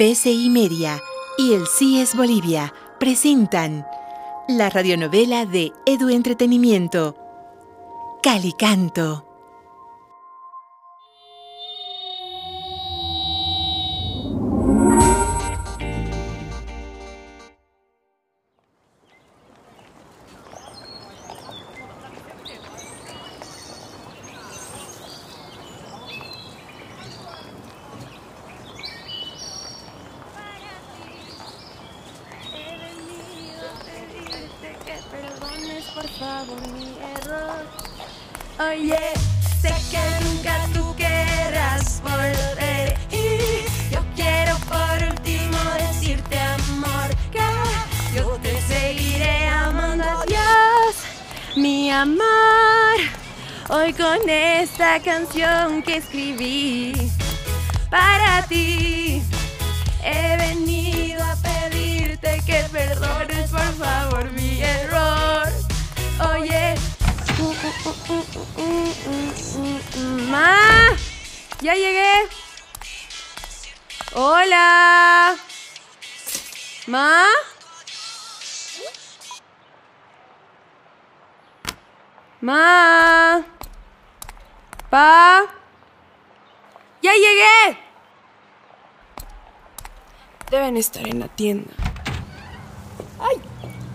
PCI Media y el CIES Bolivia presentan la radionovela de Edu Entretenimiento, Calicanto. Favor mi error. Oye, sé que nunca tú querrás volver y yo quiero por último decirte amor que yo te seguiré amando. Adiós, mi amor. Hoy con esta canción que escribí para ti he venido a pedirte que perdones por favor mi error. Ma, ya llegué. Hola, ma. Ma. Pa. Ya llegué. Deben estar en la tienda.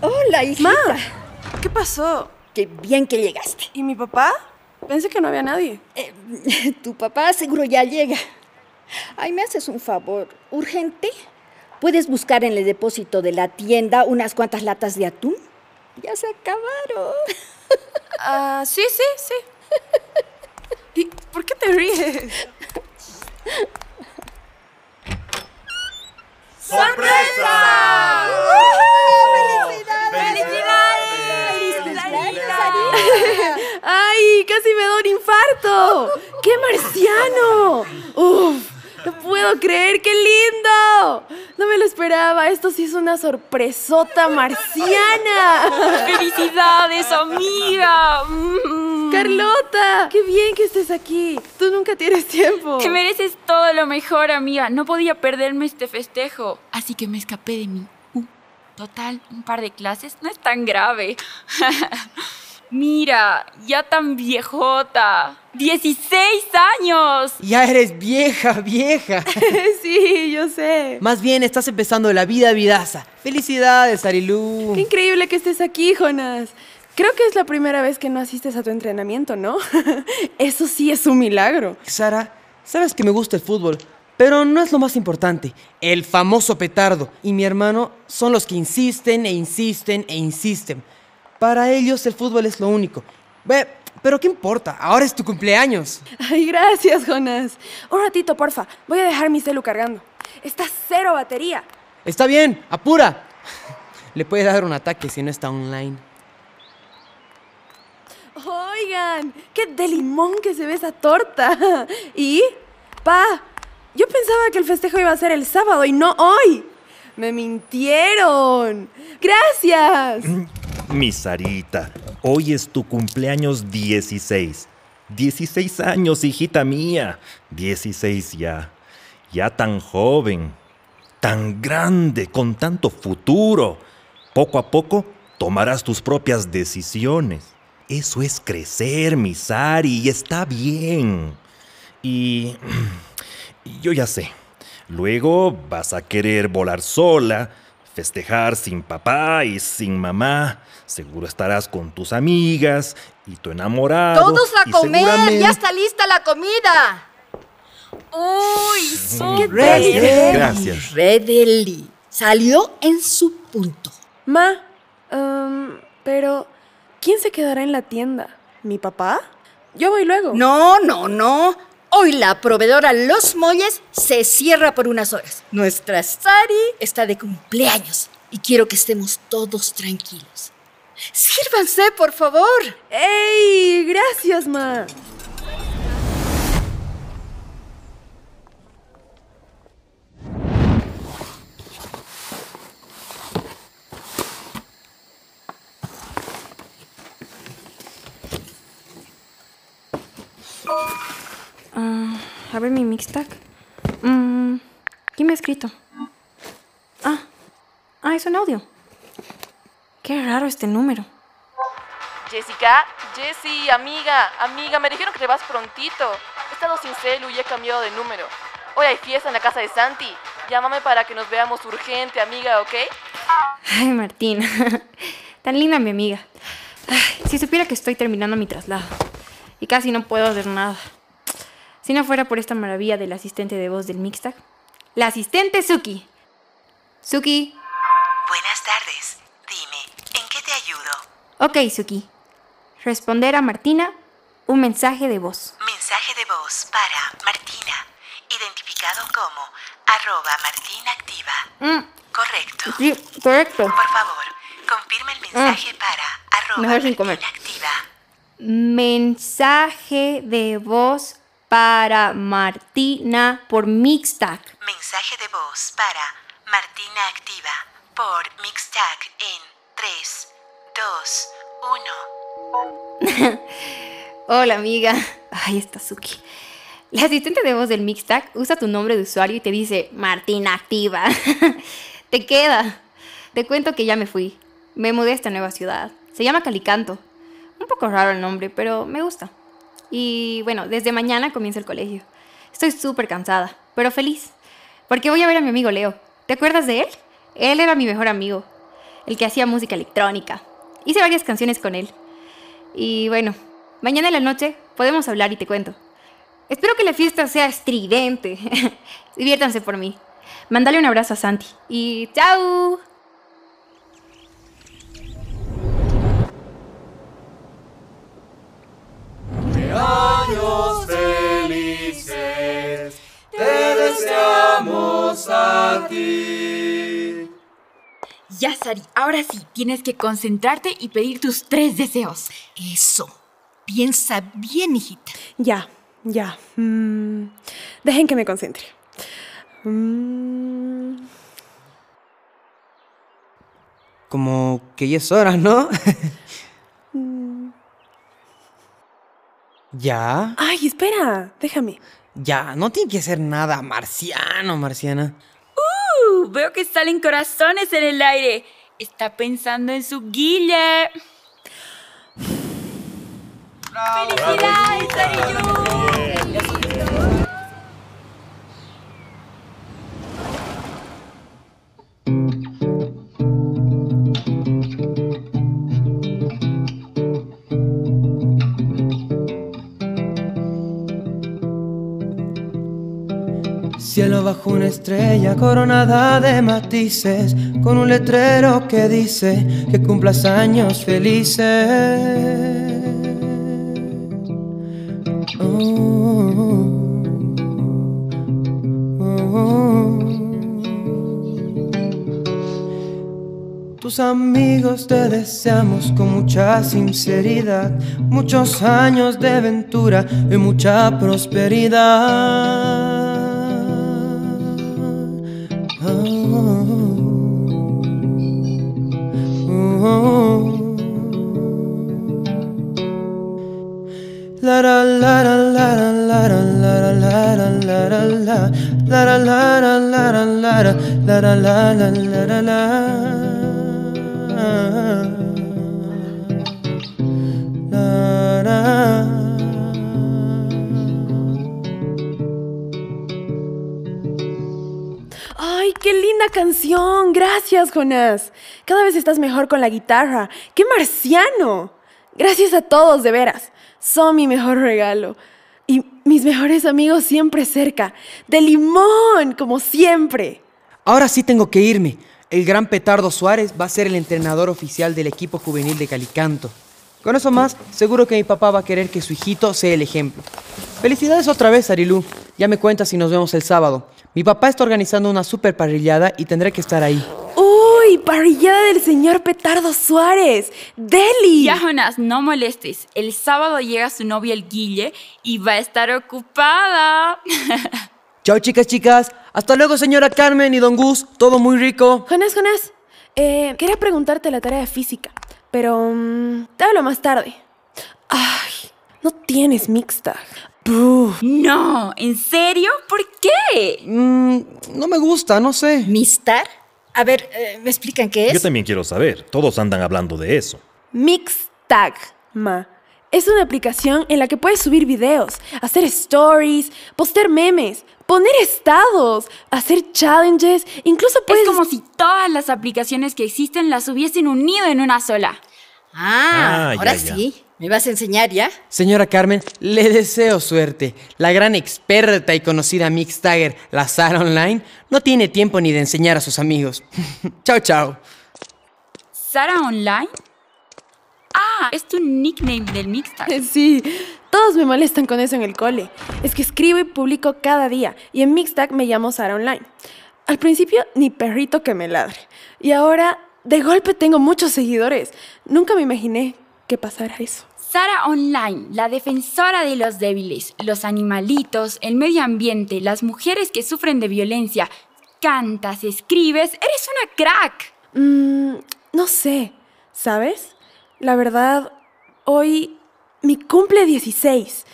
Hola, hijita. Ma, ¿qué pasó? Qué bien que llegaste. ¿Y mi papá? Pensé que no había nadie. Eh, tu papá seguro ya llega. Ay, ¿me haces un favor? ¿Urgente? ¿Puedes buscar en el depósito de la tienda unas cuantas latas de atún? Ya se acabaron. Ah, sí, sí, sí. ¿Y por qué te ríes? ¡Ay! ¡Casi me da un infarto! ¡Qué marciano! ¡Uf! ¡No puedo creer! ¡Qué lindo! No me lo esperaba. Esto sí es una sorpresota marciana. ¡Felicidades, amiga! Mm. Carlota, qué bien que estés aquí. Tú nunca tienes tiempo. Que mereces todo lo mejor, amiga. No podía perderme este festejo. Así que me escapé de mí. Total, un par de clases no es tan grave. Mira, ya tan viejota. ¡16 años! Ya eres vieja, vieja. sí, yo sé. Más bien estás empezando la vida vidaza. Felicidades, Arilú. Qué increíble que estés aquí, Jonas. Creo que es la primera vez que no asistes a tu entrenamiento, ¿no? Eso sí es un milagro. Sara, sabes que me gusta el fútbol, pero no es lo más importante. El famoso petardo y mi hermano son los que insisten e insisten e insisten. Para ellos el fútbol es lo único. Ve, pero ¿qué importa? Ahora es tu cumpleaños. Ay, gracias, Jonas. Un ratito, porfa. Voy a dejar mi celu cargando. Está cero batería. Está bien, apura. Le puede dar un ataque si no está online. Oigan, qué de limón que se ve esa torta. ¿Y? Pa, yo pensaba que el festejo iba a ser el sábado y no hoy. Me mintieron. Gracias. Mi Sarita, hoy es tu cumpleaños 16. 16 años, hijita mía. 16 ya. Ya tan joven, tan grande, con tanto futuro. Poco a poco tomarás tus propias decisiones. Eso es crecer, mi Sari, y está bien. Y yo ya sé. Luego vas a querer volar sola, festejar sin papá y sin mamá. Seguro estarás con tus amigas y tu enamorado. Todos a y comer, seguramente- ya está lista la comida. ¡Uy! Muy Gracias. bien, Gracias. Redeli. Salió en su punto. Ma, em, pero ¿quién se quedará en la tienda? ¿Mi papá? Yo voy luego. No, no, no. Hoy la proveedora Los Molles se cierra por unas horas. Nuestra Sari está de cumpleaños y quiero que estemos todos tranquilos. Sírvanse, por favor. ¡Ey! Gracias, ma. A ver mi mixtac. Mm, ¿Quién me ha escrito? es un audio. Qué raro este número. Jessica, Jessie, amiga, amiga, me dijeron que te vas prontito. He estado sin celu y he cambiado de número. Hoy hay fiesta en la casa de Santi. Llámame para que nos veamos urgente, amiga, ¿ok? Ay, Martina. Tan linda mi amiga. Ay, si supiera que estoy terminando mi traslado. Y casi no puedo hacer nada. Si no fuera por esta maravilla del asistente de voz del Mixtag. La asistente Suki. Suki. Buenas tardes. Dime, ¿en qué te ayudo? Ok, Suki. Responder a Martina un mensaje de voz. Mensaje de voz para Martina, identificado como arroba Martina Activa. Mm, Correcto. sí, correcto. Por favor, confirma el mensaje para arroba Mejor sin comer. Martina Activa. Mensaje de voz para Martina por Mixtag. Mensaje de voz para Martina Activa por Mixtag en 3, 2, 1. Hola amiga. Ay, está Suki. La asistente de voz del Mixtag usa tu nombre de usuario y te dice Martina Activa. te queda. Te cuento que ya me fui. Me mudé a esta nueva ciudad. Se llama Calicanto. Un poco raro el nombre, pero me gusta. Y bueno, desde mañana comienza el colegio. Estoy súper cansada, pero feliz. Porque voy a ver a mi amigo Leo. ¿Te acuerdas de él? Él era mi mejor amigo. El que hacía música electrónica. Hice varias canciones con él. Y bueno, mañana en la noche podemos hablar y te cuento. Espero que la fiesta sea estridente. Diviértanse por mí. Mándale un abrazo a Santi. Y chao. Ya, Sari, ahora sí, tienes que concentrarte y pedir tus tres deseos. Eso. Piensa bien, hijita. Ya, ya. Mm, dejen que me concentre. Mm, Como que ya es hora, ¿no? ya, Ay, espera, déjame. ya, no tiene que ser nada marciano, marciana. Uh, veo que salen corazones en el aire. Está pensando en su guille. ¡Felicidades, Sariyu! Una estrella coronada de matices, con un letrero que dice que cumplas años felices. Oh, oh, oh. Tus amigos te deseamos con mucha sinceridad, muchos años de aventura y mucha prosperidad. Ay, qué linda canción. Gracias, Jonás. Cada vez estás mejor con la guitarra. ¡Qué marciano! Gracias a todos, de veras. Son mi mejor regalo. Y mis mejores amigos siempre cerca. De limón, como siempre. Ahora sí tengo que irme. El gran Petardo Suárez va a ser el entrenador oficial del equipo juvenil de Calicanto. Con eso más, seguro que mi papá va a querer que su hijito sea el ejemplo. Felicidades otra vez, Arilú. Ya me cuentas si nos vemos el sábado. Mi papá está organizando una super parrillada y tendré que estar ahí. ¡Uy! Parrillada del señor Petardo Suárez. ¡Deli! Ya, Jonas, no molestes. El sábado llega su novia el Guille y va a estar ocupada. Chao, chicas, chicas. Hasta luego, señora Carmen y don Gus. Todo muy rico. Jonás, Jonás. Eh, quería preguntarte la tarea de física, pero mm, te hablo más tarde. Ay, no tienes mixta. No, ¿en serio? ¿Por qué? Mm, no me gusta, no sé. ¿Mistar? A ver, eh, ¿me explican qué es? Yo también quiero saber. Todos andan hablando de eso. Mixtag, ma. Es una aplicación en la que puedes subir videos, hacer stories, postear memes, poner estados, hacer challenges, incluso puedes... Es como si todas las aplicaciones que existen las hubiesen unido en una sola. Ah, Ah, ahora ya, ya. sí. ¿Me vas a enseñar ya? Señora Carmen, le deseo suerte. La gran experta y conocida Mixtagger, la Sara Online, no tiene tiempo ni de enseñar a sus amigos. chao, chao. ¿Sara Online? Ah, es tu nickname del Mixtag. Sí, todos me molestan con eso en el cole. Es que escribo y publico cada día y en Mixtag me llamo Sara Online. Al principio ni perrito que me ladre. Y ahora de golpe tengo muchos seguidores. Nunca me imaginé que pasara eso. Sara Online, la defensora de los débiles, los animalitos, el medio ambiente, las mujeres que sufren de violencia. Cantas, escribes, eres una crack. Mm, no sé, ¿sabes? La verdad, hoy mi cumple 16.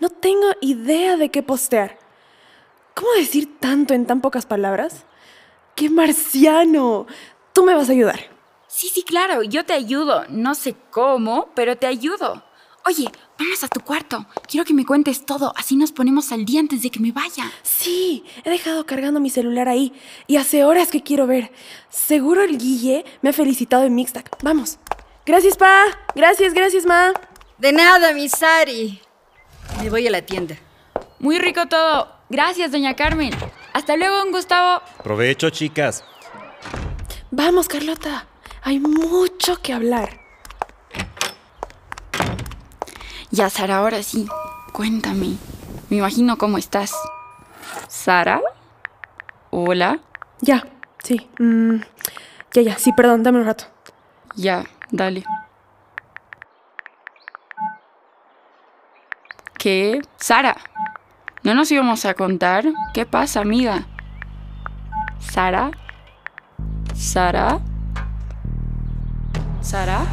No tengo idea de qué postear. ¿Cómo decir tanto en tan pocas palabras? ¡Qué marciano! Tú me vas a ayudar. Sí, sí, claro, yo te ayudo. No sé cómo, pero te ayudo. Oye, vamos a tu cuarto. Quiero que me cuentes todo, así nos ponemos al día antes de que me vaya. Sí, he dejado cargando mi celular ahí y hace horas que quiero ver. Seguro el Guille me ha felicitado en Mixtac. Vamos. Gracias, pa. Gracias, gracias, ma. De nada, mi Sari. Me voy a la tienda. Muy rico todo. Gracias, doña Carmen. Hasta luego, don Gustavo. Provecho, chicas. Vamos, Carlota. Hay mucho que hablar. Ya, Sara, ahora sí. Cuéntame. Me imagino cómo estás. ¿Sara? Hola. Ya, sí. mm, ya, ya. Sí, perdón, dame un rato. Ya, dale. ¿Qué? Sara, ¿no nos íbamos a contar? ¿Qué pasa, amiga? ¿Sara? ¿Sara? ¿Sara?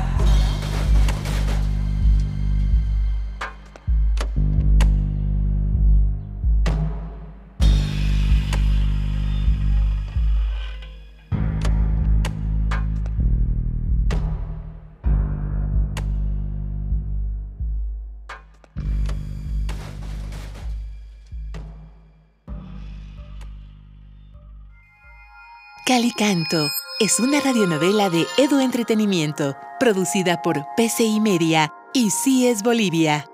Calicanto es una radionovela de Edu Entretenimiento, producida por PCI Media y CIES Bolivia.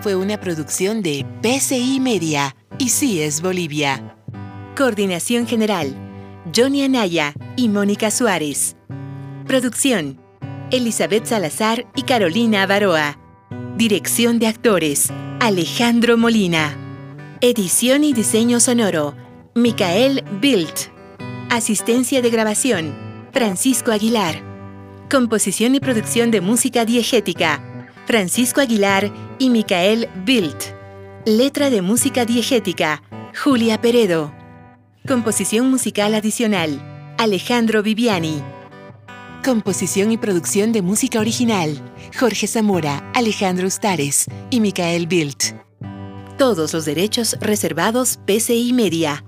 Fue una producción de PCI Media y CIES Bolivia. Coordinación General, Johnny Anaya y Mónica Suárez. Producción, Elizabeth Salazar y Carolina Avaroa. Dirección de actores, Alejandro Molina. Edición y diseño sonoro, Micael Bilt. Asistencia de grabación, Francisco Aguilar. Composición y producción de música diegética, Francisco Aguilar y Micael Bilt. Letra de música diegética, Julia Peredo. Composición musical adicional, Alejandro Viviani. Composición y producción de música original, Jorge Zamora, Alejandro Ustares y Micael Bilt. Todos los derechos reservados PCI Media.